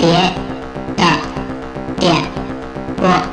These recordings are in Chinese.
别的点播。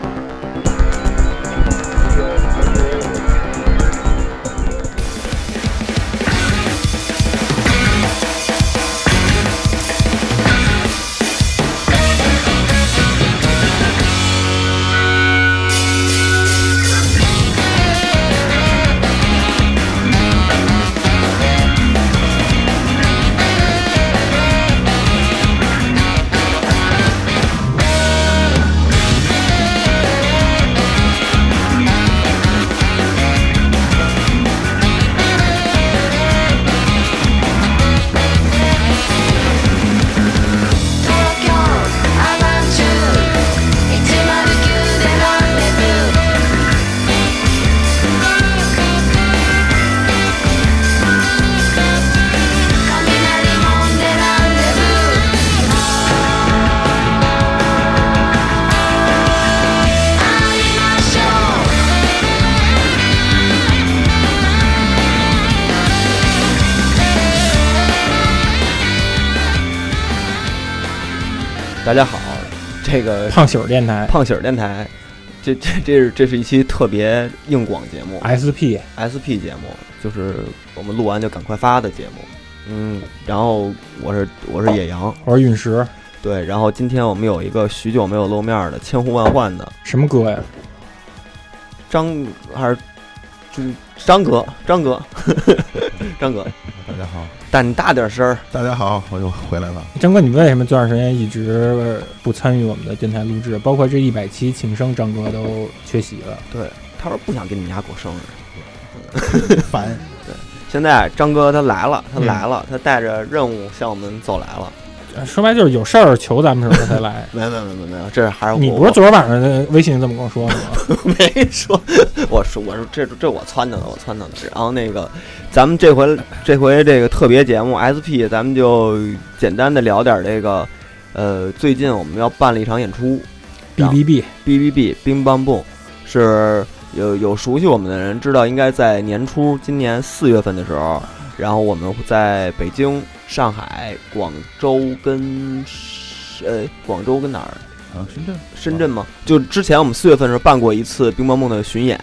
大家好，这个胖喜儿电台。胖喜儿电台，这这这是这是一期特别硬广节目。SP，，SP 节目，就是我们录完就赶快发的节目。嗯，然后我是我是野羊，我是陨石，对，然后今天我们有一个许久没有露面的千呼万唤的什么哥呀？张还是就是张哥，张哥，张哥，大家好，但你大点声儿，大家好，我又回来了。张哥，你为什么这段时间一直不参与我们的电台录制？包括这一百期庆生，张哥都缺席了。对，他说不想给你们家过生日。烦，对现在张哥他来了，他嗯来了，他带着任务向我们走来了。呃说白就是有事儿求咱们时候才来。没有没有没有没有，这还是我你不是昨儿晚上的微信这么跟我说的吗？没说，我说我说这这我撺掇的，我撺掇的。然后那个，咱们这回这回这个特别节目 SP，咱们就简单的聊点这个，呃，最近我们要办了一场演出 B B B，，B B B 冰棒蹦，是有有熟悉我们的人知道，应该在年初今年四月份的时候，然后我们在北京、上海、广州跟呃广州跟哪儿？啊，深圳，深圳吗？就之前我们四月份的时候办过一次冰棒梦的巡演，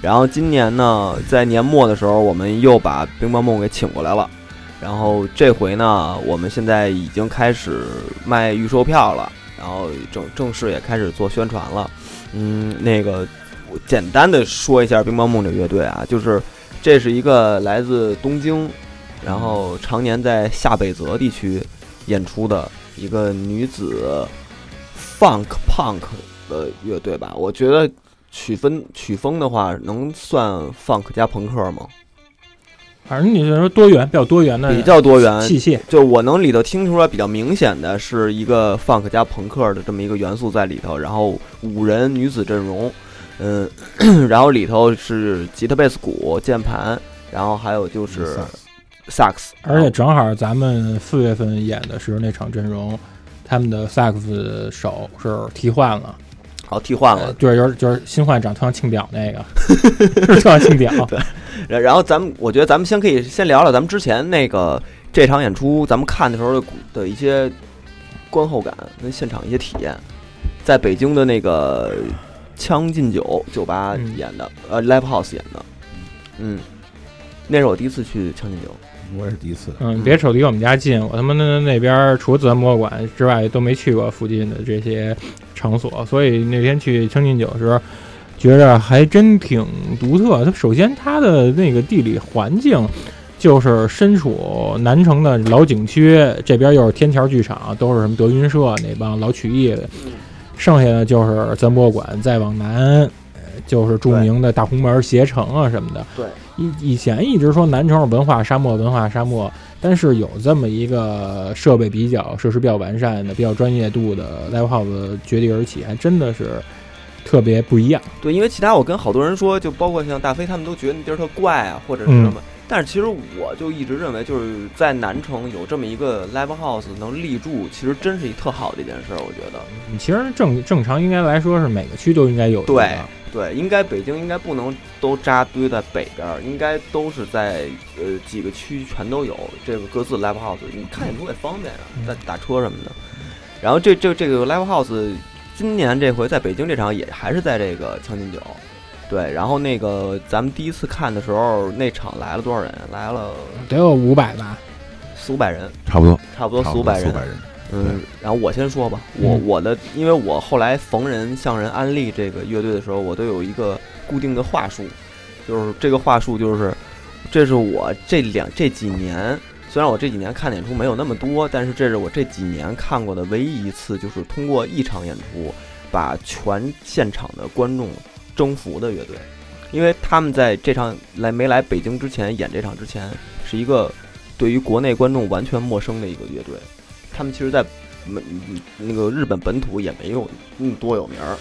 然后今年呢，在年末的时候，我们又把冰棒梦给请过来了。然后这回呢，我们现在已经开始卖预售票了，然后正正式也开始做宣传了。嗯，那个我简单的说一下冰棒梦这乐队啊，就是这是一个来自东京，然后常年在下北泽地区演出的一个女子 funk punk 的乐队吧。我觉得曲风曲风的话，能算 funk 加朋克吗？反正你就说多元，比较多元的，比较多元，器械。就我能里头听出来比较明显的是一个 funk 加朋克的这么一个元素在里头，然后五人女子阵容，嗯，然后里头是吉他、贝斯、鼓、键盘，然后还有就是萨克斯，而且正好咱们四月份演的时候那场阵容，他们的萨克斯手是替换了，好替换了。呃，对，就是就是新换长特像庆表那个，是特像庆表。然然后咱们，我觉得咱们先可以先聊聊咱们之前那个这场演出，咱们看的时候的的一些观后感跟现场一些体验，在北京的那个将进酒酒吧嗯。演的，呃，live house 演的，嗯，那是我第一次去将进酒，我也是第一次。嗯，别瞅离我们家近，我他妈那那边除了自然博物馆之外都没去过附近的这些场所，所以那天去将进酒的时候，觉着还真挺独特。它首先它的那个地理环境。就是身处南城的老景区，这边又是天桥剧场，都是什么德云社那帮老曲艺的，剩下的就是自然博物馆，再往南，呃就是著名的大红门、携程啊什么的。对，以以前一直说南城是文化沙漠，文化沙漠，但是有这么一个设备比较、设施比较完善的、比较专业度的 live house 绝地而起，还真的是特别不一样。对，因为其他我跟好多人说，就包括像大飞他们都觉得那地儿特怪啊，或者是嗯什么。但是其实我就一直认为，就是在南城有这么一个 live house 能立住，其实真是一特好的一件事儿。我觉得，其实正正常应该来说是每个区都应该有一个对对，应该北京应该不能都扎堆在北边儿，应该都是在呃几个区全都有这个各自 live house。你看演出也方便啊，在打车什么的。然后这这这个 live house 今年这回在北京这场也还是在这个将进酒，对，然后那个咱们第一次看的时候，那场来了多少人？来了得有五百吧。四五百人，差不多，差不多四五。百人。嗯，然后我先说吧，我嗯。我的，因为我后来逢人向人安利这个乐队的时候，我都有一个固定的话术，就是这个话术就是，这是我这两这几年，虽然我这几年看的演出没有那么多，但是这是我这几年看过的唯一一次，就是通过一场演出把全现场的观众征服的乐队，因为他们在这场来没来北京之前演这场之前，是一个对于国内观众完全陌生的一个乐队。他们其实，在没那个日本本土也没有那么多有名儿，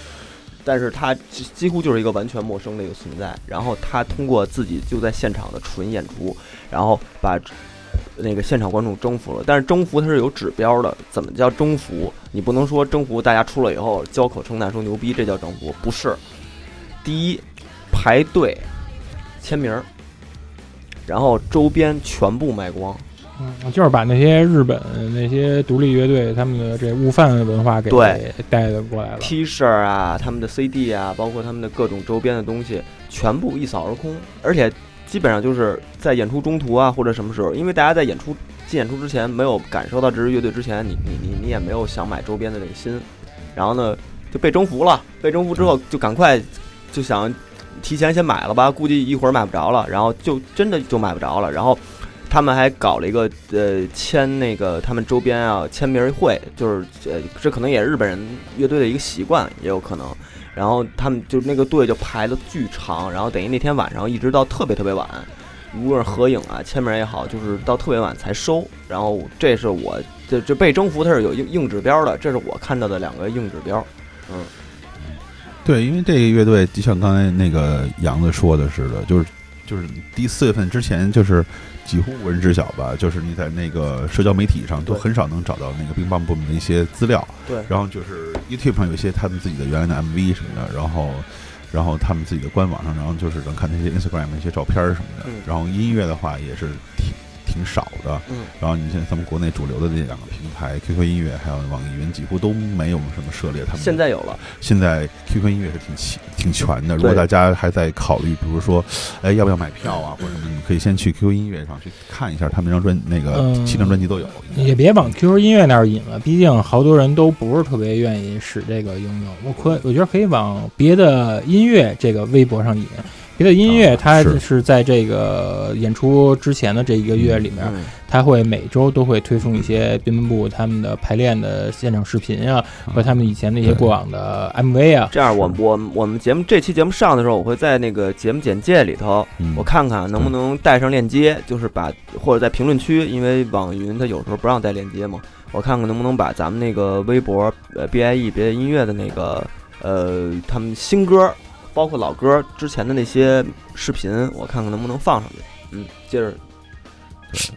但是他几几乎就是一个完全陌生的一个存在。然后他通过自己就在现场的纯演出，然后把那个现场观众征服了。但是征服它是有指标的，怎么叫征服？你不能说征服大家出来以后交口称赞说牛逼，这叫征服，不是。第一，排队签名儿，然后周边全部卖光。嗯，就是把那些日本那些独立乐队他们的这悟饭文化给对带的过来了。T 恤啊，他们的 CD 啊，包括他们的各种周边的东西，全部一扫而空。而且基本上就是在演出中途啊，或者什么时候，因为大家在演出进演出之前没有感受到这支乐队之前，你你你你也没有想买周边的这个心，然后呢就被征服了。被征服之后就赶快就想提前先买了吧，估计一会儿买不着了，然后就真的就买不着了，然后。他们还搞了一个呃签那个他们周边啊签名会，就是呃这可能也是日本人乐队的一个习惯，也有可能。然后他们就那个队就排的巨长，然后等于那天晚上一直到特别特别晚，无论是合影啊签名也好，就是到特别晚才收。然后这是我这这被征服它是有硬硬指标的，这是我看到的两个硬指标。嗯对，因为这个乐队就像刚才那个杨子说的似的，就是就是第四月份之前，就是几乎无人知晓吧。就是你在那个社交媒体上都很少能找到那个冰棒部门的一些资料。对然后就是 YouTube 上有一些他们自己的原来的 MV 什么的，然后然后他们自己的官网上，然后就是能看那些 Instagram 的一些照片什么的。嗯然后音乐的话也是挺挺少的。嗯然后你像咱们国内主流的这两个平台，QQ 音乐还有网易云，几乎都没有什么涉猎。他们现在有了，现在 QQ 音乐是挺齐挺全的。如果大家还在考虑，比如说，哎，要不要买票啊，或者什么，你可以先去 QQ 音乐上去看一下，他们那张专那个嗯七张专辑都有。也别往 QQ 音乐那儿引了，毕竟好多人都不是特别愿意使这个应用。我可我觉得可以往别的音乐这个微博上引。别的音乐啊它是。是在这个演出之前的这一个月里面，嗯。它会每周都会推送一些滨门部他们的排练的现场视频啊，和他们以前的一些过往的 MV 啊。这样我我我们节目这期节目上的时候，我会在那个节目简介里头，嗯我看看能不能带上链接，就是把或者在评论区，因为网易云它有时候不让带链接嘛，我看看能不能把咱们那个微博呃 BIE 别的音乐的那个呃他们新歌，包括老歌之前的那些视频，我看看能不能放上去。嗯，接着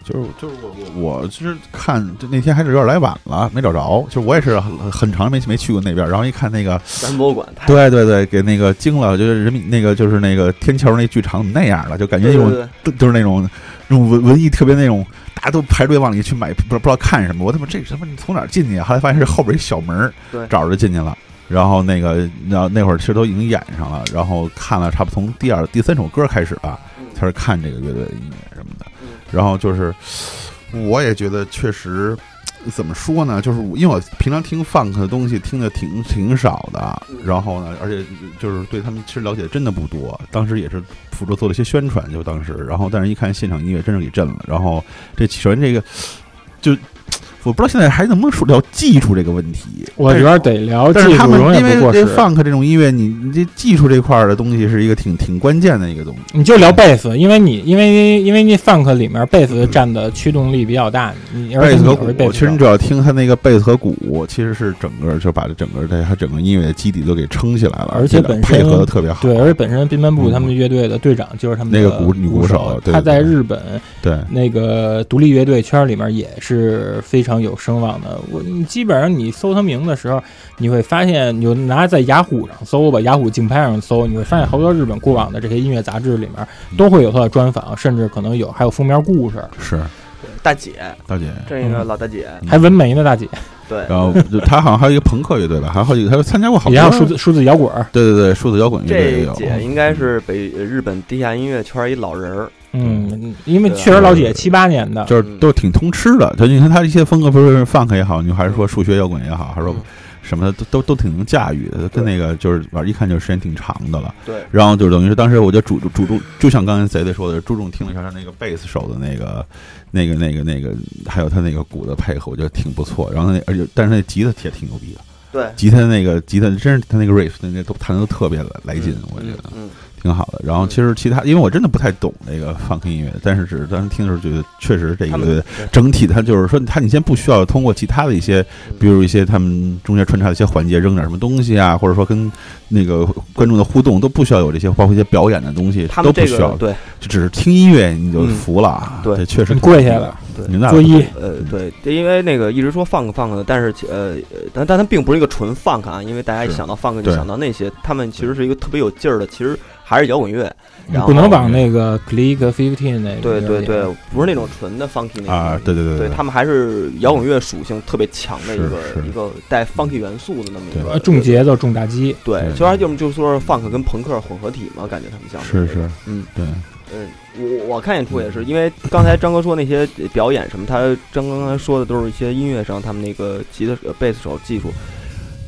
就是就是我我我其实看就那天还是有点来晚了，没找着。就是我也是很很长没没去过那边，然后一看那个，咱博物馆对对对，给那个惊了，就是人民那个就是那个天桥那剧场怎么那样了，就感觉有对对对都就是那种那种文文艺特别那种，大家都排队往里去买，不知道不知道看什么。我他妈这他妈你从哪儿进去啊？后来发现是后边一小门找着进去了。然后那个，那那会儿其实都已经演上了，然后看了差不多从第二、第三首歌开始吧，嗯开始看这个乐队的音乐什么的嗯。然后就是，我也觉得确实怎么说呢，就是因为我平常听 funk 的东西听的挺挺少的嗯，然后呢，而且就是对他们其实了解真的不多。当时也是辅助做了一些宣传，就当时，然后但是一看现场音乐真是给震了。然后这首先这个就。我不知道现在还能不能说聊技术这个问题，我觉得得聊技但是他们因为这 funk 这种音乐，你你这技术这块儿的东西是一个挺挺关键的一个东西。你就聊贝斯，因为你因为因为那 funk 里面贝斯占的驱动力比较大，你而且你贝斯和鼓，又是贝斯手其实你只要听他那个贝斯和鼓，其实是整个就把这整个这他整个音乐的基底都给撑起来了，而且本身配合的特别好。对，而且本身滨门部嗯他们乐队的队长就是他们的那个鼓女鼓鼓手对他在日本对那个独立乐队圈里面也是非常有声望的。我你基本上你搜他名的时候，你会发现，你就拿在雅虎上搜吧，雅虎竞拍上搜，你会发现好多日本过往的这些音乐杂志里面都会有他的专访，甚至可能有还有封面故事，是大姐，大姐，这个老大姐，嗯还纹眉呢，大姐。对，然后就他好像还有一个朋克乐队吧，还有好几个，他参加过好多也有数字数字摇滚，对对对，数字摇滚乐队也有。这姐应该是北呃日本地下音乐圈一老人儿，嗯，因为确实老姐七八年的，就是都挺通吃的，就你看他一些风格，不是 funk 也好，你还是说数学摇滚也好，还是说嗯。什么的，都都都挺能驾驭的，跟那个就是反正一看就是时间挺长的了。对，然后就等于是当时我就主注重，就像刚才贼贼说的，注重听了一下他那个贝斯手的那个、那个、那个、那个，还有他那个鼓的配合，我觉得挺不错。然后那而且但是那吉他也挺牛逼的，对，吉他那个吉他真是他那个 riff 那那都弹的都特别来劲，我觉得嗯，挺好的。然后其实其他，因为我真的不太懂那个 funk 音乐，但是只是当时听的时候觉得确实这个整体它就是说，它你先不需要通过其他的一些，比如一些他们中间穿插的一些环节扔点什么东西啊，或者说跟那个观众的互动都不需要有这些，包括一些表演的东西他们这都不需要，对。就只是听音乐你就服了啊。对。确实跪下了，对。作揖，呃对，因为那个一直说 funk funk 的，但是呃呃但但它并不是一个纯 funk 啊，因为大家一想到 funk 就想到那些，他们其实是一个特别有劲儿的，其实还是摇滚乐。然后不能往那个 Click Fifteen 那个对对对，不是那种纯的 funky 那种啊，对对对对他们还是摇滚乐属性特别强的一个是是。一个带 funky 元素的那么一个呃重节奏重打击，对，对。其实要么就说是 funk 跟朋克混合体嘛，感觉他们像是。是，嗯。对，嗯，我我看演出也是，因为刚才张哥说那些表演什么，他张哥刚才说的都是一些音乐上他们那个吉他呃贝斯手技术，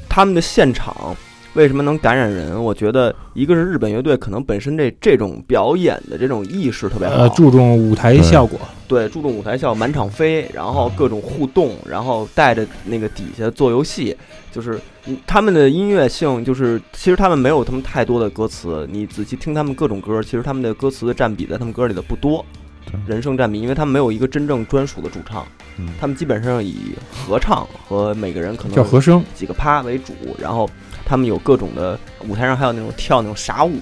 他们的现场为什么能感染人？我觉得一个是日本乐队可能本身这这种表演的这种意识特别好，呃，注重舞台效果，对，注重舞台效，满场飞，然后各种互动，然后带着那个底下做游戏，就是嗯他们的音乐性，就是其实他们没有他们太多的歌词，你仔细听他们各种歌，其实他们的歌词的占比在他们歌里的不多，人声占比，因为他们没有一个真正专属的主唱，嗯。他们基本上以合唱和每个人可能叫和声，几个趴为主，然后他们有各种的舞台上还有那种跳那种傻舞，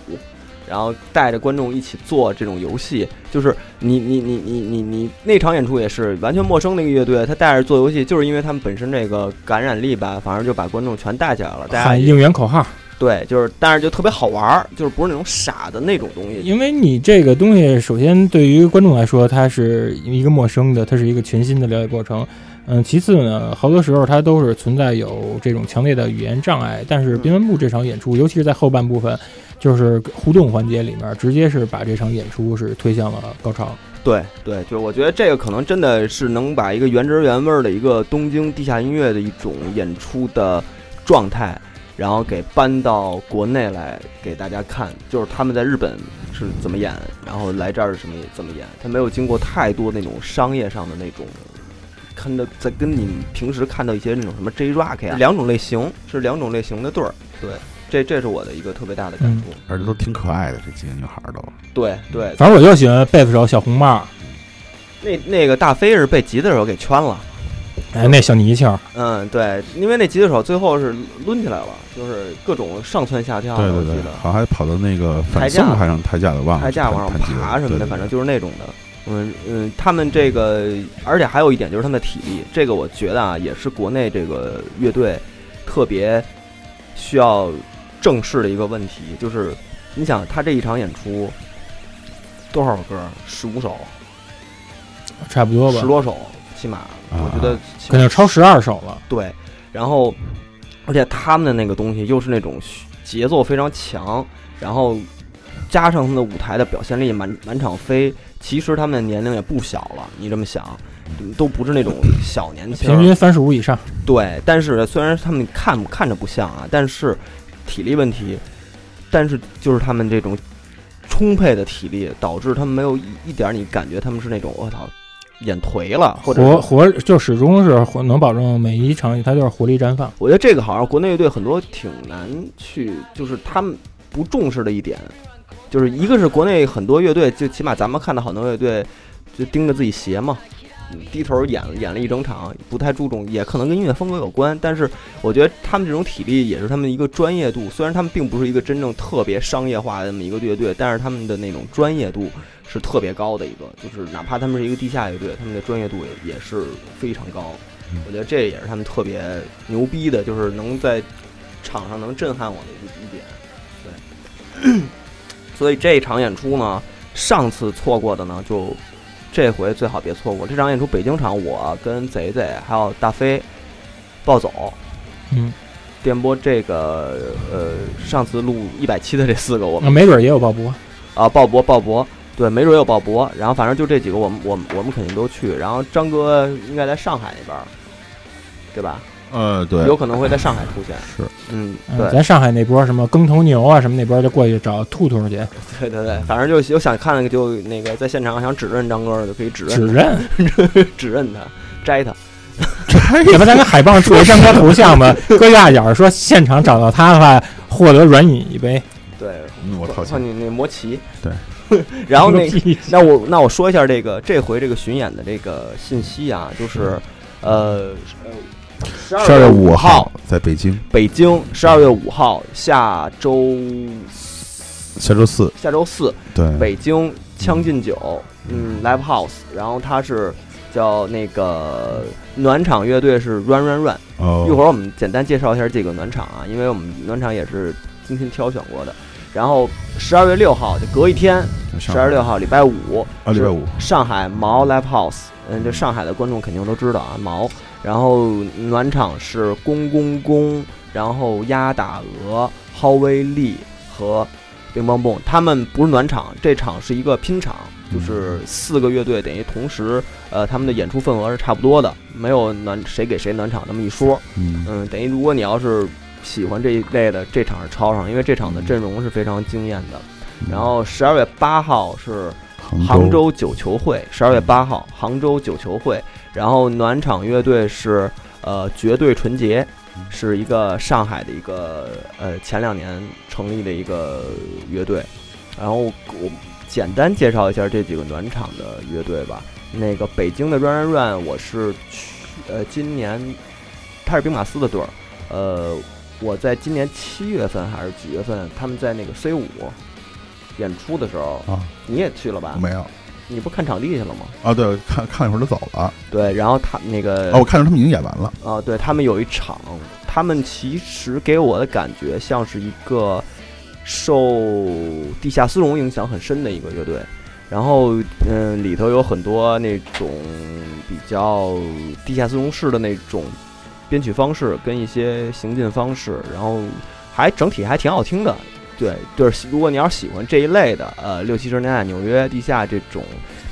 然后带着观众一起做这种游戏，就是你你你你你你那场演出也是完全陌生的一个乐队，他带着做游戏，就是因为他们本身这个感染力吧，反正就把观众全带起来了，大家喊应援口号。对，就是但是就特别好玩儿，就是不是那种傻的那种东西，因为你这个东西，首先对于观众来说，它是一个陌生的，它是一个全新的了解过程。嗯，其次呢，好多时候它都是存在有这种强烈的语言障碍。但是滨文部这场演出，尤其是在后半部分，就是互动环节里面，直接是把这场演出是推向了高潮。对对，就是我觉得这个可能真的是能把一个原汁原味儿的一个东京地下音乐的一种演出的状态，然后给搬到国内来给大家看，就是他们在日本是怎么演，然后来这儿是什么怎么演，他没有经过太多那种商业上的那种。看到在跟你平时看到一些那种什么 J Rock 呀，两种类型。是两种类型的对儿，对，这这是我的一个特别大的感触。而且都挺可爱的，这几个女孩儿都。对对，反正我就喜欢贝斯手小红帽，那那个大飞是被吉他手给圈了。哎，那小泥鳅，嗯，对，因为那吉他手最后是抡起来了，就是各种上蹿下跳的，对对对我记得，好像还跑到那个反台架送还上台架的，忘了台架往上爬什么的，反正就是那种的。嗯嗯，他们这个，而且还有一点就是他们的体力，这个我觉得啊，也是国内这个乐队特别需要正视的一个问题，就是你想他这一场演出多少首歌？十五首，差不多吧十，多首，起码我觉得起码肯定超十二首了。对，然后而且他们的那个东西又是那种节奏非常强，然后加上他们的舞台的表现力满满场飞，其实他们的年龄也不小了，你这么想，都不是那种小年轻，平均三十五以上，对，但是虽然他们看看着不像啊，但是体力问题，但是就是他们这种充沛的体力，导致他们没有一一点你感觉他们是那种我操演颓了，或者活活就始终是活能保证每一场他就是活力绽放。我觉得这个好像国内乐队很多挺难去，就是他们不重视的一点，就是一个是国内很多乐队，就起码咱们看到很多乐队就盯着自己鞋嘛，嗯低头演演了一整场，不太注重，也可能跟音乐风格有关。但是我觉得他们这种体力也是他们一个专业度，虽然他们并不是一个真正特别商业化的那么一个乐队，但是他们的那种专业度是特别高的一个，就是哪怕他们是一个地下乐队，他们的专业度也也是非常高。我觉得这也是他们特别牛逼的，就是能在场上能震撼我的一一点。对，所以这一场演出呢，上次错过的呢，就这回最好别错过。这场演出北京场，我跟贼贼还有大飞，暴走，嗯，电波这个呃上次录一百期的这四个我没准儿也有鲍勃。啊鲍勃鲍勃。对，没准儿有鲍勃，然后反正就这几个，我们我们我们肯定都去。然后张哥应该在上海那边儿，对吧？呃，对，有可能会在上海出现。是，嗯，嗯，对，咱上海那波什么耕头牛啊什么那边就过去找兔兔去 对对对，反正就有想看那个就那个在现场想指认张哥的就可以指认指认认，指认他，摘他。要不咱跟海报做一张哥头像吧，搁压角说现场找到他的话，获得软饮一杯。对，嗯我操操你那魔奇。对。然后那那我那我说一下这个这回这个巡演的这个信息啊，就是呃呃，十十二月五号号在北京，北京，十二月五号下周下周四，下周四对，北京将进酒，嗯，Live House，然后它是叫那个暖场乐队是 Run Run Run，哦，一会儿我们简单介绍一下这个暖场啊，因为我们暖场也是精心挑选过的。然后十二月六号就隔一天，十二月六号礼拜五啊，礼拜五，上海毛 Live House，嗯，这上海的观众肯定都知道啊，毛。然后暖场是公公公，然后鸭打鹅、浩威利和乒乓蹦，他们不是暖场，这场是一个拼场，就是四个乐队等于同时，呃，他们的演出份额是差不多的，没有暖谁给谁暖场那么一说。嗯，嗯，等于如果你要是喜欢这一类的，这场是超上，因为这场的阵容是非常惊艳的。然后十二月八号是杭杭州九球会，十二月八号杭州九球会，然后暖场乐队是呃绝对纯洁，是一个上海的一个呃前两年成立的一个乐队，然后我简单介绍一下这几个暖场的乐队吧。那个北京的 Run Run Run，我是去呃今年他是兵马司的队儿，呃我在今年七月份还是几月份，他们在那个 C 五演出的时候，啊，你也去了吧？没有你不看场地去了吗？啊，对，看看一会儿就走了，对，然后他那个哦，我看着他们已经演完了，啊，对他们有一场，他们其实给我的感觉像是一个受地下丝绒影响很深的一个乐队，然后嗯，里头有很多那种比较地下丝绒式的那种编曲方式跟一些行进方式，然后还整体还挺好听的。对，就是如果你要是喜欢这一类的，呃，六七十年代纽约地下这种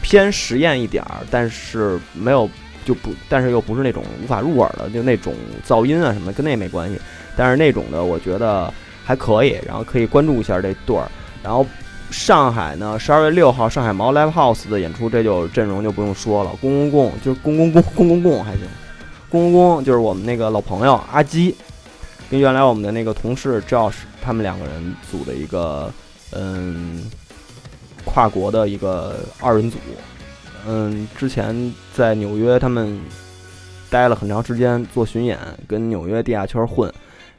偏实验一点儿，但是没有就不，但是又不是那种无法入耳的，就那种噪音啊什么，跟那没关系。但是那种的，我觉得还可以，然后可以关注一下这对儿。然后上海呢，十二月六号上海毛 Live House 的演出，这就阵容就不用说了，公公公就是公公公公公公还行，公公公就是我们那个老朋友阿基，跟原来我们的那个同事 Josh 他们两个人组的一个嗯跨国的一个二人组。嗯，之前在纽约他们待了很长时间做巡演，跟纽约地下圈混，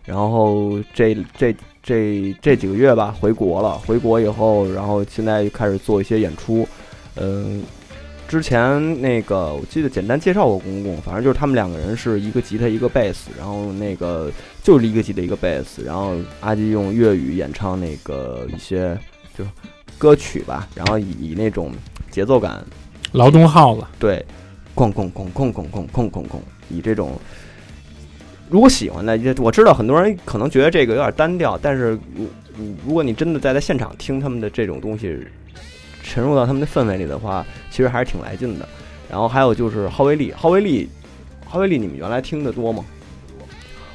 然后这这这这几个月吧回国了，回国以后，然后现在开始做一些演出。嗯，之前那个我记得简单介绍过公公，反正就是他们两个人是一个吉他一个贝斯，然后那个就是一个吉他一个贝斯，然后阿基用粤语演唱那个一些就歌曲吧，然后以以那种节奏感。劳动号子，对，哐哐哐哐哐哐哐哐哐，以这种，如果喜欢的，也我知道很多人可能觉得这个有点单调，但是如如果你真的在在现场听他们的这种东西，沉入到他们的氛围里的话，其实还是挺来劲的。然后还有就是浩威利，浩威利，浩威利，你们原来听的多吗？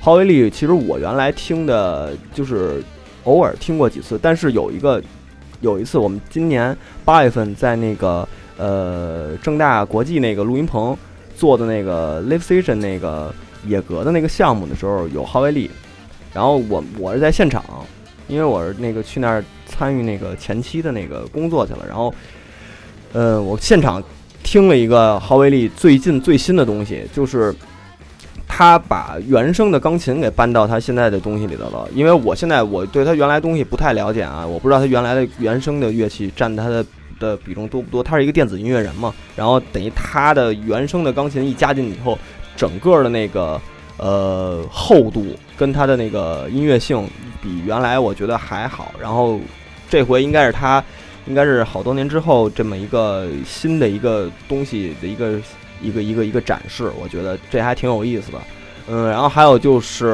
浩威利，其实我原来听的就是偶尔听过几次，但是有一个有一次我们今年八月份在那个呃正大国际那个录音棚做的那个 Live Station 那个野格的那个项目的时候，有浩威利，然后我我是在现场，因为我是那个去那儿参与那个前期的那个工作去了，然后呃我现场听了一个浩威利最近最新的东西，就是。他把原声的钢琴给搬到他现在的东西里头了，因为我现在我对他原来东西不太了解啊，我不知道他原来的原声的乐器占他的的比重多不多。他是一个电子音乐人嘛，然后等于他的原声的钢琴一加进去以后，整个的那个呃厚度跟它的那个音乐性比原来我觉得还好。然后这回应该是它应该是好多年之后这么一个新的一个东西的一个一个一个一个展示，我觉得这还挺有意思的。嗯，然后还有就是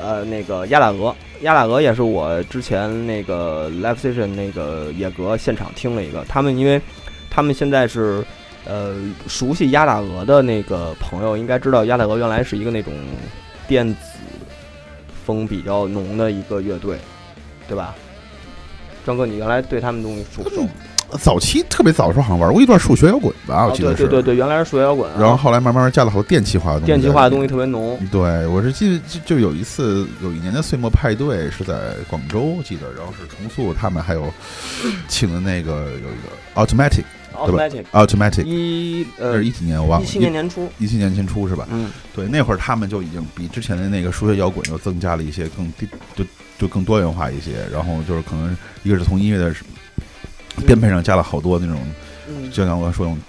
呃那个亚打鹅，亚打鹅也是我之前那个 Live Station 那个野格现场听了一个，他们因为他们现在是呃熟悉鸭大鹅的那个朋友应该知道，鸭大鹅原来是一个那种电子风比较浓的一个乐队，对吧？张哥，你原来对他们东西熟不熟？早期特别早的时候好像玩过一段数学摇滚吧，我哦记得是。对对对对，原来是数学摇滚啊，然后后来慢慢加了好多电气化的东西。电气化的东西。特别浓。对，我是记得就就有一次，有一年的岁末派对是在广州，记得，然后是重塑他们还有请的那个有一个 Automatic 对吧？Automatic Automatic，一呃是一几年我忘了，一七年年初，一七年年初是吧？嗯，对，那会儿他们就已经比之前的那个数学摇滚又增加了一些更就就更多元化一些，然后就是可能一个是从音乐的编配上加了好多那种，嗯。就像我刚才说那种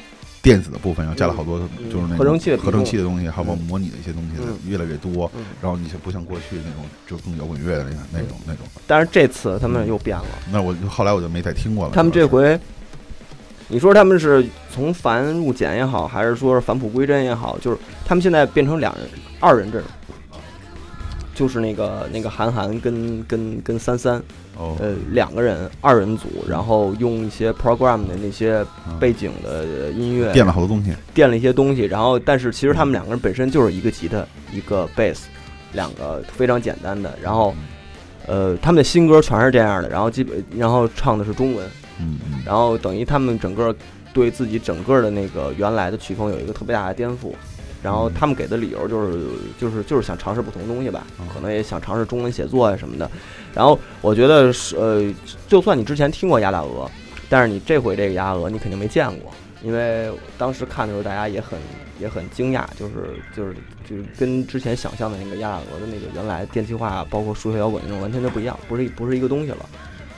电子的部分，然后加了好多嗯就是那种合成器的合成器的东西，还有包括嗯。模拟的一些东西嗯。越来越多，嗯。然后你就不像过去那种就更摇滚乐的那个那种那种。但是这次他们又变了，那我就后来我就没再听过了。他们这回，你说他们是从繁入简也好，还是说是返璞归真也好，就是他们现在变成两人二人阵，就是那个那个韩寒跟跟跟三三，哦，呃，两个人二人组，然后用一些 program 的那些嗯。背景的音乐垫了好多东西。垫了一些东西，然后但是其实他们两个人本身就是一个吉他一个 bass，，两个非常简单的，然后呃他们的新歌全是这样的，然后基本然后唱的是中文，嗯嗯，然后等于他们整个对自己整个的那个原来的曲风有一个特别大的颠覆。然后他们给的理由就是就是就是想尝试不同东西吧，可能也想尝试中文写作啊什么的。然后我觉得是呃，就算你之前听过鸭大鹅，但是你这回这个鸭大鹅你肯定没见过，因为当时看的时候大家也很也很惊讶，就是就是就是跟之前想象的那个亚大鹅的那个原来电气化包括数学摇滚那种完全就不一样，不是不是一个东西了。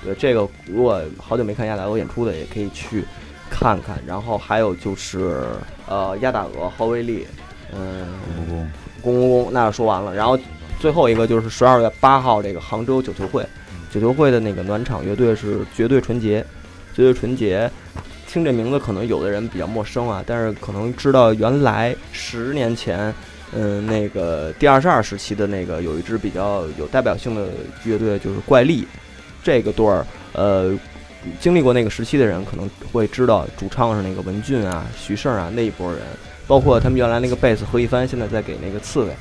对这个，如果好久没看亚大鹅演出的，也可以去看看。然后还有就是呃亚大鹅、郝威利，嗯，公公公，那说完了。然后最后一个就是十二月八号这个杭州九球会，九球会的那个暖场乐队是绝对纯洁，绝对纯洁。听这名字可能有的人比较陌生啊，但是可能知道原来十年前，嗯，那个第二十二时期的那个有一支比较有代表性的乐队就是怪力，这个队儿，呃，经历过那个时期的人可能会知道，主唱是那个文俊啊、徐胜啊那一波人，包括他们原来那个贝斯何一帆，现在在给那个刺猬，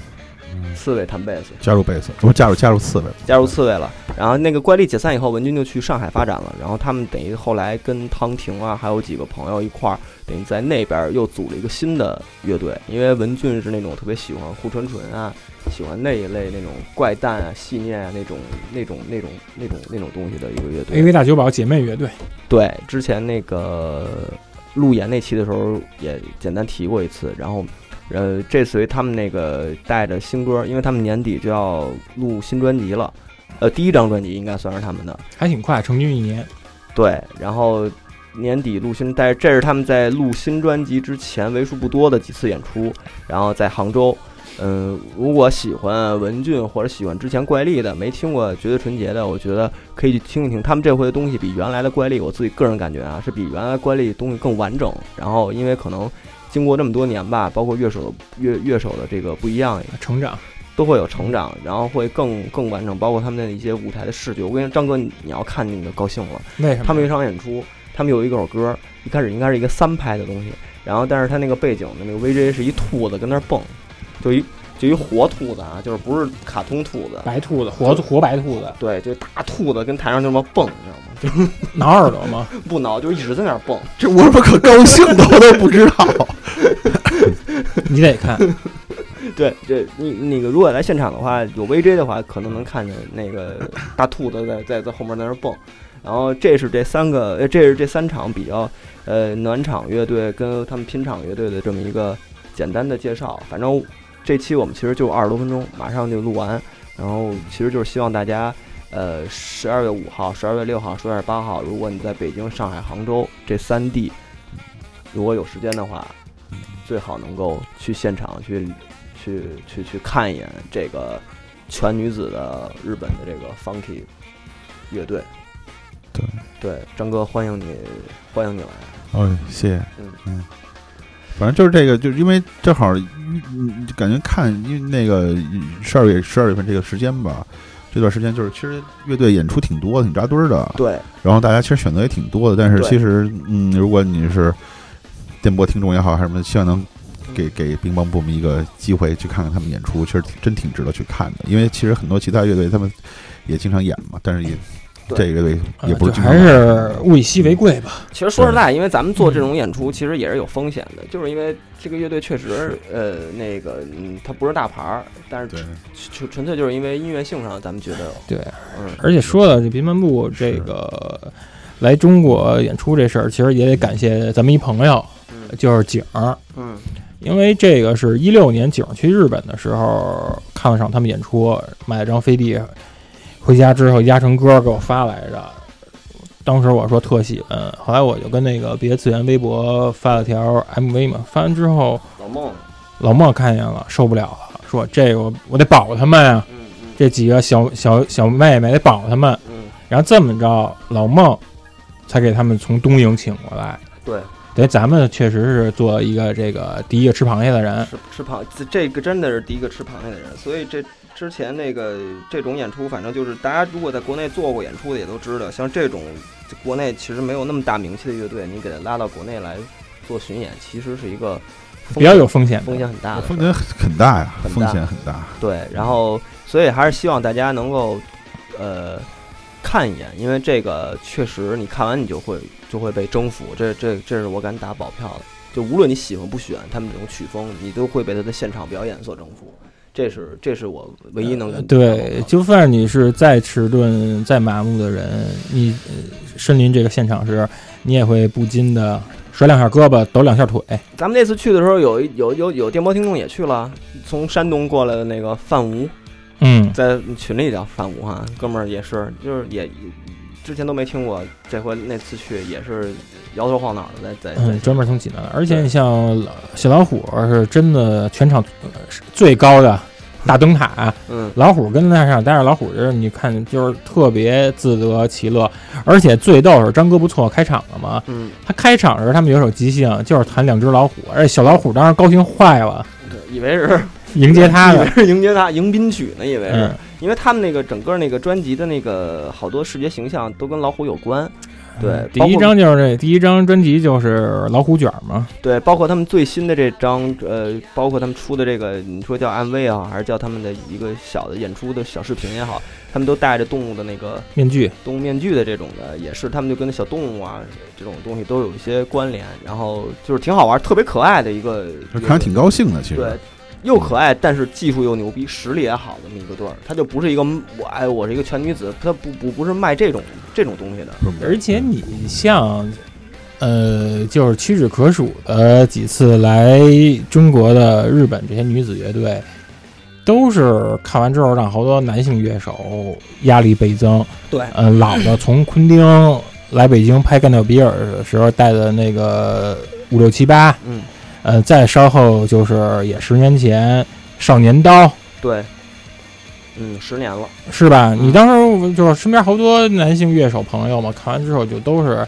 刺猬弹贝斯，加入贝斯，不加入加入刺猬。加入刺猬了。然后那个怪力解散以后，文俊就去上海发展了。然后他们等于后来跟汤婷啊，还有几个朋友一块儿，等于在那边又组了一个新的乐队。因为文俊是那种特别喜欢护纯纯啊，喜欢那一类那种怪诞啊、细念啊那种那种那种那种那种东西的一个乐队。AV 大酒保姐妹乐队，对，之前那个路演那期的时候也简单提过一次，然后。呃，这次他们那个带着新歌，因为他们年底就要录新专辑了，呃，第一张专辑应该算是他们的，还挺快，成军一年。对，然后年底录新，但是这是他们在录新专辑之前为数不多的几次演出，然后在杭州。嗯，如果喜欢文俊或者喜欢之前怪力的，没听过绝对纯洁的，我觉得可以去听一听。他们这回的东西比原来的怪力，我自己个人感觉啊，是比原来怪力东西更完整。然后因为可能经过这么多年吧，包括乐手乐乐手的这个不一样，成长，都会有成长，然后会更更完整，包括他们的一些舞台的视觉。我跟张哥，你你要看你就高兴了。为什么？他们有一场演出，他们有一首歌，一开始应该是一个三拍的东西，然后但是他那个背景的那个 VJ 是一兔子跟那儿蹦，就一就一活兔子啊，就是不是卡通兔子，白兔子，活活白兔子，对，就大兔子跟台上就这么蹦，你知道吗？就 挠耳朵吗？不挠，就一直在那儿蹦。这我他妈可高兴的，我都不知道。你得看，对，这你那个如果来现场的话，有 VJ 的话，可能能看见那个大兔子在在在后面在那儿蹦。然后这是这三个，呃，这是这三场比较呃暖场乐队跟他们拼场乐队的这么一个简单的介绍。反正这期我们其实就二十多分钟，马上就录完。然后其实就是希望大家，呃，十二月五号、十二月六号、十二月八号，如果你在北京、上海、杭州这三地，如果有时间的话，最好能够去现场去去去去看一眼这个全女子的日本的这个 funky 乐队。对对，张哥欢迎你，欢迎你来。哦，谢谢。嗯嗯，反正就是这个，就是因为正好，嗯，感觉看，因为那个十二月十二月份这个时间吧，这段时间就是其实乐队演出挺多，挺扎堆儿的。对，然后大家其实选择也挺多的，但是其实，嗯，如果你是电波听众也好，还是什么，希望能给给乒乓部们一个机会去看看他们演出，其实真挺值得去看的。因为其实很多其他乐队他们也经常演嘛，但是也对这个也不是呃还是物以稀为贵吧。其实说实在，因为咱们做这种演出，其实也是有风险的，就是因为这个乐队确实，呃，那个，嗯，它不是大牌儿，但是对。纯纯粹就是因为音乐性上，咱们觉得，对，嗯，而且说到这平凡部这个来中国演出这事儿，其实也得感谢咱们一朋友，嗯就是景儿，嗯。因为这个是一六年景儿去日本的时候看了场他们演出，买了张飞地，回家之后压成歌给我发来着。当时我说特喜欢，后来我就跟那个别次元微博发了条 MV 嘛，发完之后老孟，老孟看见了，受不了了，说这个我我得保他们呀、嗯嗯这几个小小小妹妹得保他们。嗯，然后这么着，老孟才给他们从东营请过来。对，等于咱们确实是做一个这个第一个吃螃蟹的人。吃吃螃，这这个真的是第一个吃螃蟹的人，所以这之前那个这种演出，反正就是大家如果在国内做过演出的也都知道，像这种国内其实没有那么大名气的乐队，你给他拉到国内来做巡演，其实是一个比较有风险风险很大的。风险很大呀，很大风险很大。对，然后所以还是希望大家能够呃看一眼，因为这个确实你看完你就会就会被征服，这这这是我敢打保票的。就无论你喜欢不喜欢他们这种曲风，你都会被他的现场表演所征服。这是这是我唯一能对，就算你是再迟钝、再麻木的人，你呃身临这个现场时，你也会不禁的甩两下胳膊，抖两下腿。咱们那次去的时候，有一有有有电波听众也去了，从山东过来的那个范吴，嗯，在群里叫范吴哈，哥们儿也是，就是也之前都没听过，这回那次去也是摇头晃脑的在在在嗯，专门从济南来，而且你像小老虎是真的全场最高的大灯塔，嗯。老虎跟那上，但是老虎就是你看就是特别自得其乐，而且最逗是张哥不错开场了嘛，嗯，他开场时他们有首即兴就是弹两只老虎，而且小老虎当时高兴坏了，对以为是迎接他的。以为，是迎接他迎宾曲呢，以为是。嗯，因为他们那个整个那个专辑的那个好多视觉形象都跟老虎有关，对，第一张就是这第一张专辑就是老虎卷嘛，对，包括他们最新的这张，呃，包括他们出的这个，你说叫 MV 啊，还是叫他们的一个小的演出的小视频也好，他们都戴着动物的那个面具，动物面具的这种的，也是他们就跟那小动物啊这种东西都有一些关联，然后就是挺好玩，特别可爱的一个，看着挺高兴的，其实对，又可爱，但是技术又牛逼，实力也好的那么一个队儿，他就不是一个我哎我是一个全女子，他不不不是卖这种这种东西的，而且你像。呃，就是屈指可数的几次来中国的日本这些女子乐队，都是看完之后让好多男性乐手压力倍增。对，呃，老的从昆汀来北京拍《干掉比尔》的时候带的那个五六七八，嗯，呃，再稍后就是也十年前《少年刀》，对，嗯，十年了。是吧？嗯你当时就是身边好多男性乐手朋友嘛，看完之后就都是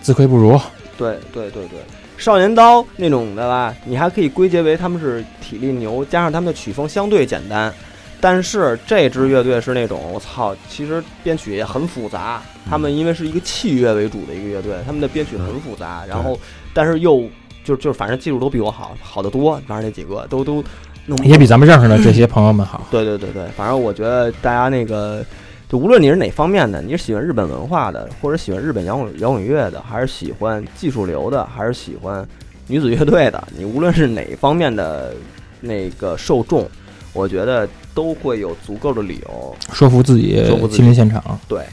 自愧不如。对对对对，少年刀那种的吧，你还可以归结为他们是体力牛，加上他们的曲风相对简单。但是这支乐队是那种我操，其实编曲也很复杂。他们因为是一个器乐为主的一个乐队，他们的编曲很复杂，然后但是又就就反正技术都比我好，好得多。反正那几个都都弄也比咱们认识的这些朋友们好。对对对对，反正我觉得大家那个，就无论你是哪方面的，你是喜欢日本文化的，或者喜欢日本摇滚摇滚乐的，还是喜欢技术流的，还是喜欢女子乐队的，你无论是哪方面的那个受众，我觉得都会有足够的理由。说服自己说服自己亲临现场。对，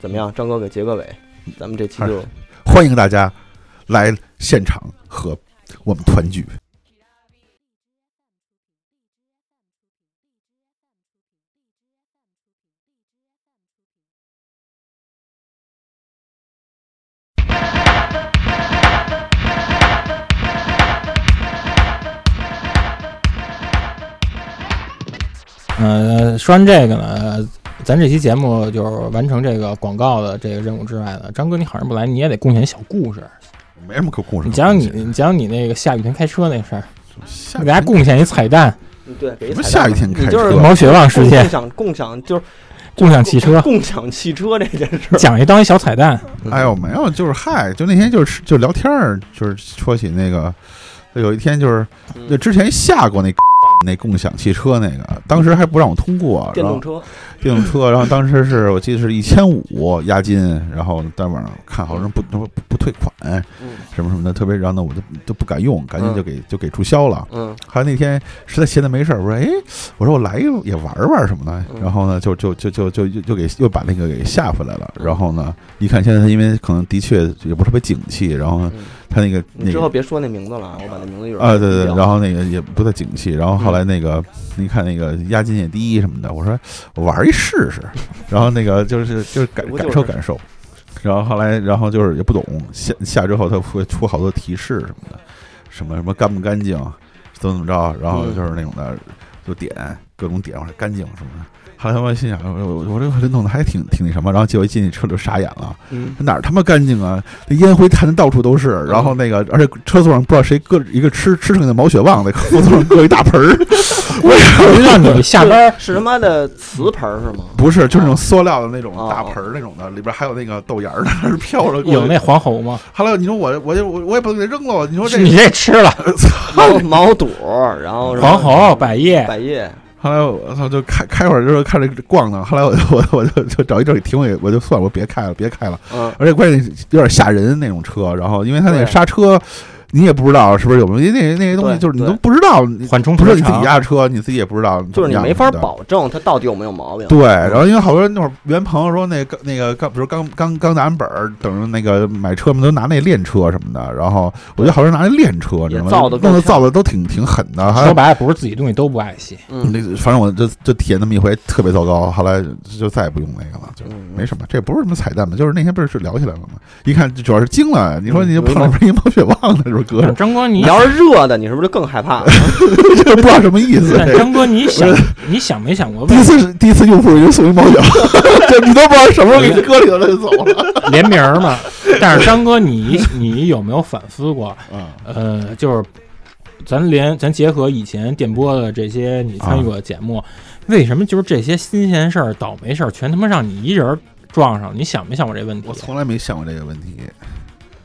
怎么样，张哥给结个尾，咱们这期就欢迎大家来现场和我们团聚。呃，说完这个呢，咱这期节目就是完成这个广告的这个任务之外呢，张哥你好像不来，你也得贡献小故事。没什么可故事。你讲讲你，你讲讲你那个下雨天开车那事儿，下给大家贡献一彩蛋，嗯对，给一什么彩蛋下雨天开车就是车毛血旺事件共，享共享就是共享汽车，共享汽车这件事儿。讲一当一小彩蛋。哎呦，没有，就是嗨，就那天就是就聊天儿，就是说起那个，有一天就是嗯就之前下过那那共享汽车那个，当时还不让我通过，电动车，电动车，然后当时是我记得是一千五押金，然后在网上看好多人不不不不退款嗯。什么什么的，特别然后呢我就都不敢用，赶紧就给就给注销了。嗯。后来那天实在闲的没事儿，我说哎，我说我来也玩玩什么的，嗯。然后呢就就就就就就就给又把那个给下回来了。然后呢一看现在他因为可能的确也不是特别景气，然后嗯，他那个你之后别说那名字了啊，我把那名字一会儿啊对对，然后那个也不太景气，然后后来那个你看那个押金也低什么的，我说我玩一试试，然后那个就是就是感感受感受。然后后来，然后就是也不懂下下之后，他会出好多提示什么的，什么什么干不干净，怎么怎么着，然后就是那种的，就点各种点，我说干净什么的。后来我心想，我我我这个人弄得还挺挺那什么，然后结果一进去车就傻眼了，嗯，哪儿他妈干净啊？那烟灰弹的到处都是，然后那个而且车座上不知道谁搁一个吃吃剩的毛血旺，那后座上搁一大盆儿，我就让 你下班儿是他妈的瓷盆儿是吗？不是，就是那种塑料的那种哦大盆儿那种的，里边还有那个豆芽儿，那是飘着。有那黄喉吗？后来你说我我就我我也不能给扔了，你说这你这吃了 毛毛肚，然后黄喉、百叶，百叶，后来我操，就开开会儿就是看这逛呢。后来我就我我就就找一地儿停，我也我就算了，我别开了，别开了。嗯，而且关键有点吓人那种车，然后因为它那个刹车，你也不知道是不是有没有，因为那那些东西就是你都不知道，缓冲不是你自己长压车，你自己也不知道，就是你没法。保证它到底有没有毛病。对，然后因为好多人那会儿原朋友说那个那个刚，比如刚刚刚拿完本儿，等着那个买车嘛，都拿那练车什么的。然后我觉得好多人拿那练车，你知道吗？造的弄得造的都挺挺狠的。还说白了不是自己东西都不爱惜。嗯，那个反正我就就体验那么一回，特别糟糕。后来就再也不用那个了，就嗯没什么。这不是什么彩蛋嘛，就是那天不是是聊起来了吗？一看主要是惊了，你说嗯你就碰上一毛血旺的，是不张哥，你你要是热的，你是不是就更害怕？这不知道什么意思。这但张哥，你想你想没想过第一次第一次用户就送一毛血旺，这你都不知道什么时候给你搁里头了就走了。联名儿嘛？但是张哥，你你有没有反思过？啊，呃，就是咱连咱结合以前电波的这些你参与过的节目，为什么就是这些新鲜事儿、倒霉事儿全他妈让你一人撞上？你想没想过这问题我？从来没想过这个问题。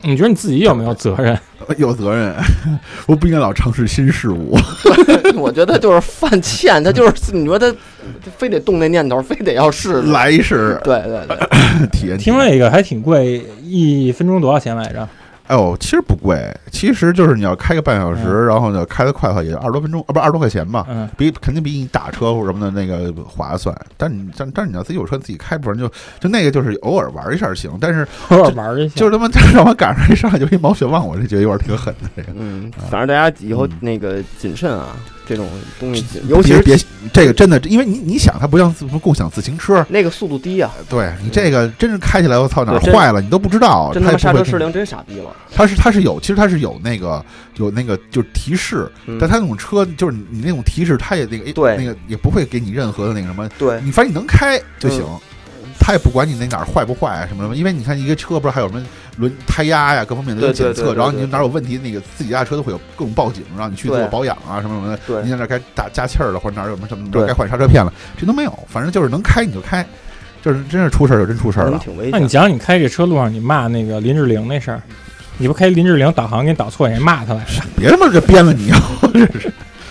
你觉得你自己有没有责任？有责任，我不应该老尝试新事物。我觉得就是犯欠，他就是你说他非得动那念头，非得要试试。来一试对对对，体验。听了一个还挺贵，一分钟多少钱来着？哎呦，其实不贵，其实就是你要开个半小时，然后呢开的快的话，也就二十多分钟，啊，不二十多块钱吧，嗯，比肯定比你打车或者什么的那个划算。但你但但是你要自己有车自己开，不然就就那个就是偶尔玩一下行，但是偶尔玩一下。就是他妈让我赶上一上来就一毛血旺，我这觉得有点挺狠的这个。嗯，反正大家以后嗯那个谨慎啊，这种东西，尤其是别这个真的，因为你你想，它不像自什么共享自行车，那个速度低啊，对你这个真是开起来，我操哪儿坏了你都不知道，真他妈刹车失灵，真傻逼了。它是它是有，其实它是有那个有那个就是提示，嗯但它那种车就是你你那种提示，它也那个对那个也不会给你任何的那个什么，对，你反正你能开就行。嗯他也不管你那哪儿坏不坏啊什么什么，因为你看一个车不是还有什么轮胎压呀各方面的对对检测，然后你哪儿有问题，那个自己家车都会有各种报警，让你去做保养啊什么什么的。对你在那儿该打加气儿了，或者哪儿有什么什么对该换刹车片了，这都没有，反正就是能开你就开，就是真是出事儿就真出事儿了。挺危险。那你讲讲你开这车路上你骂那个林志玲那事儿，你不开林志玲导航给你导错，你还骂他来着？别他妈这编了你啊！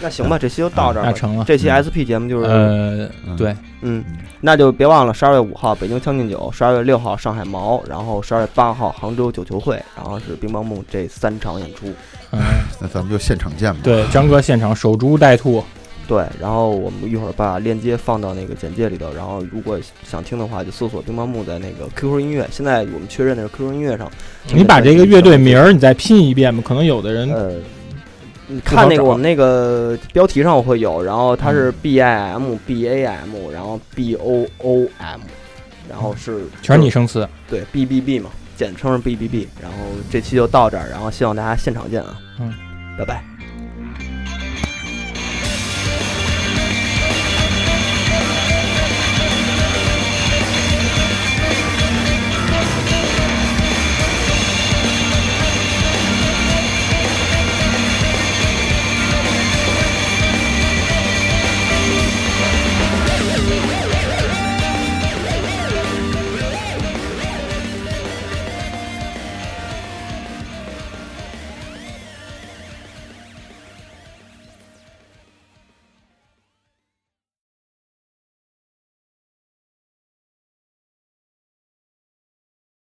那行吧，这期就到这儿吧。那成了。这期嗯 SP 节目就是，呃，对，嗯，那就别忘了十二月五号北京将进酒，十二月六号上海毛，然后十二月八号杭州九球会，然后是乒乓梦这三场演出。嗯，那咱们就现场见吧。对，张哥现场守株待兔，对，然后我们一会儿把链接放到那个简介里头，然后如果想听的话，就搜索乒乓木在那个 QQ 音乐。现在我们确认的是 QQ 音乐上。你把这个乐队名儿你再拼一遍吧，可能有的人呃，你看那个我们那个标题上会有，然后它嗯是 B I M B A M，然后 B O O M，然后是全是拟声词。对 B B B 嘛，简称是 B B B。然后这期就到这儿，然后希望大家现场见啊，嗯，拜拜。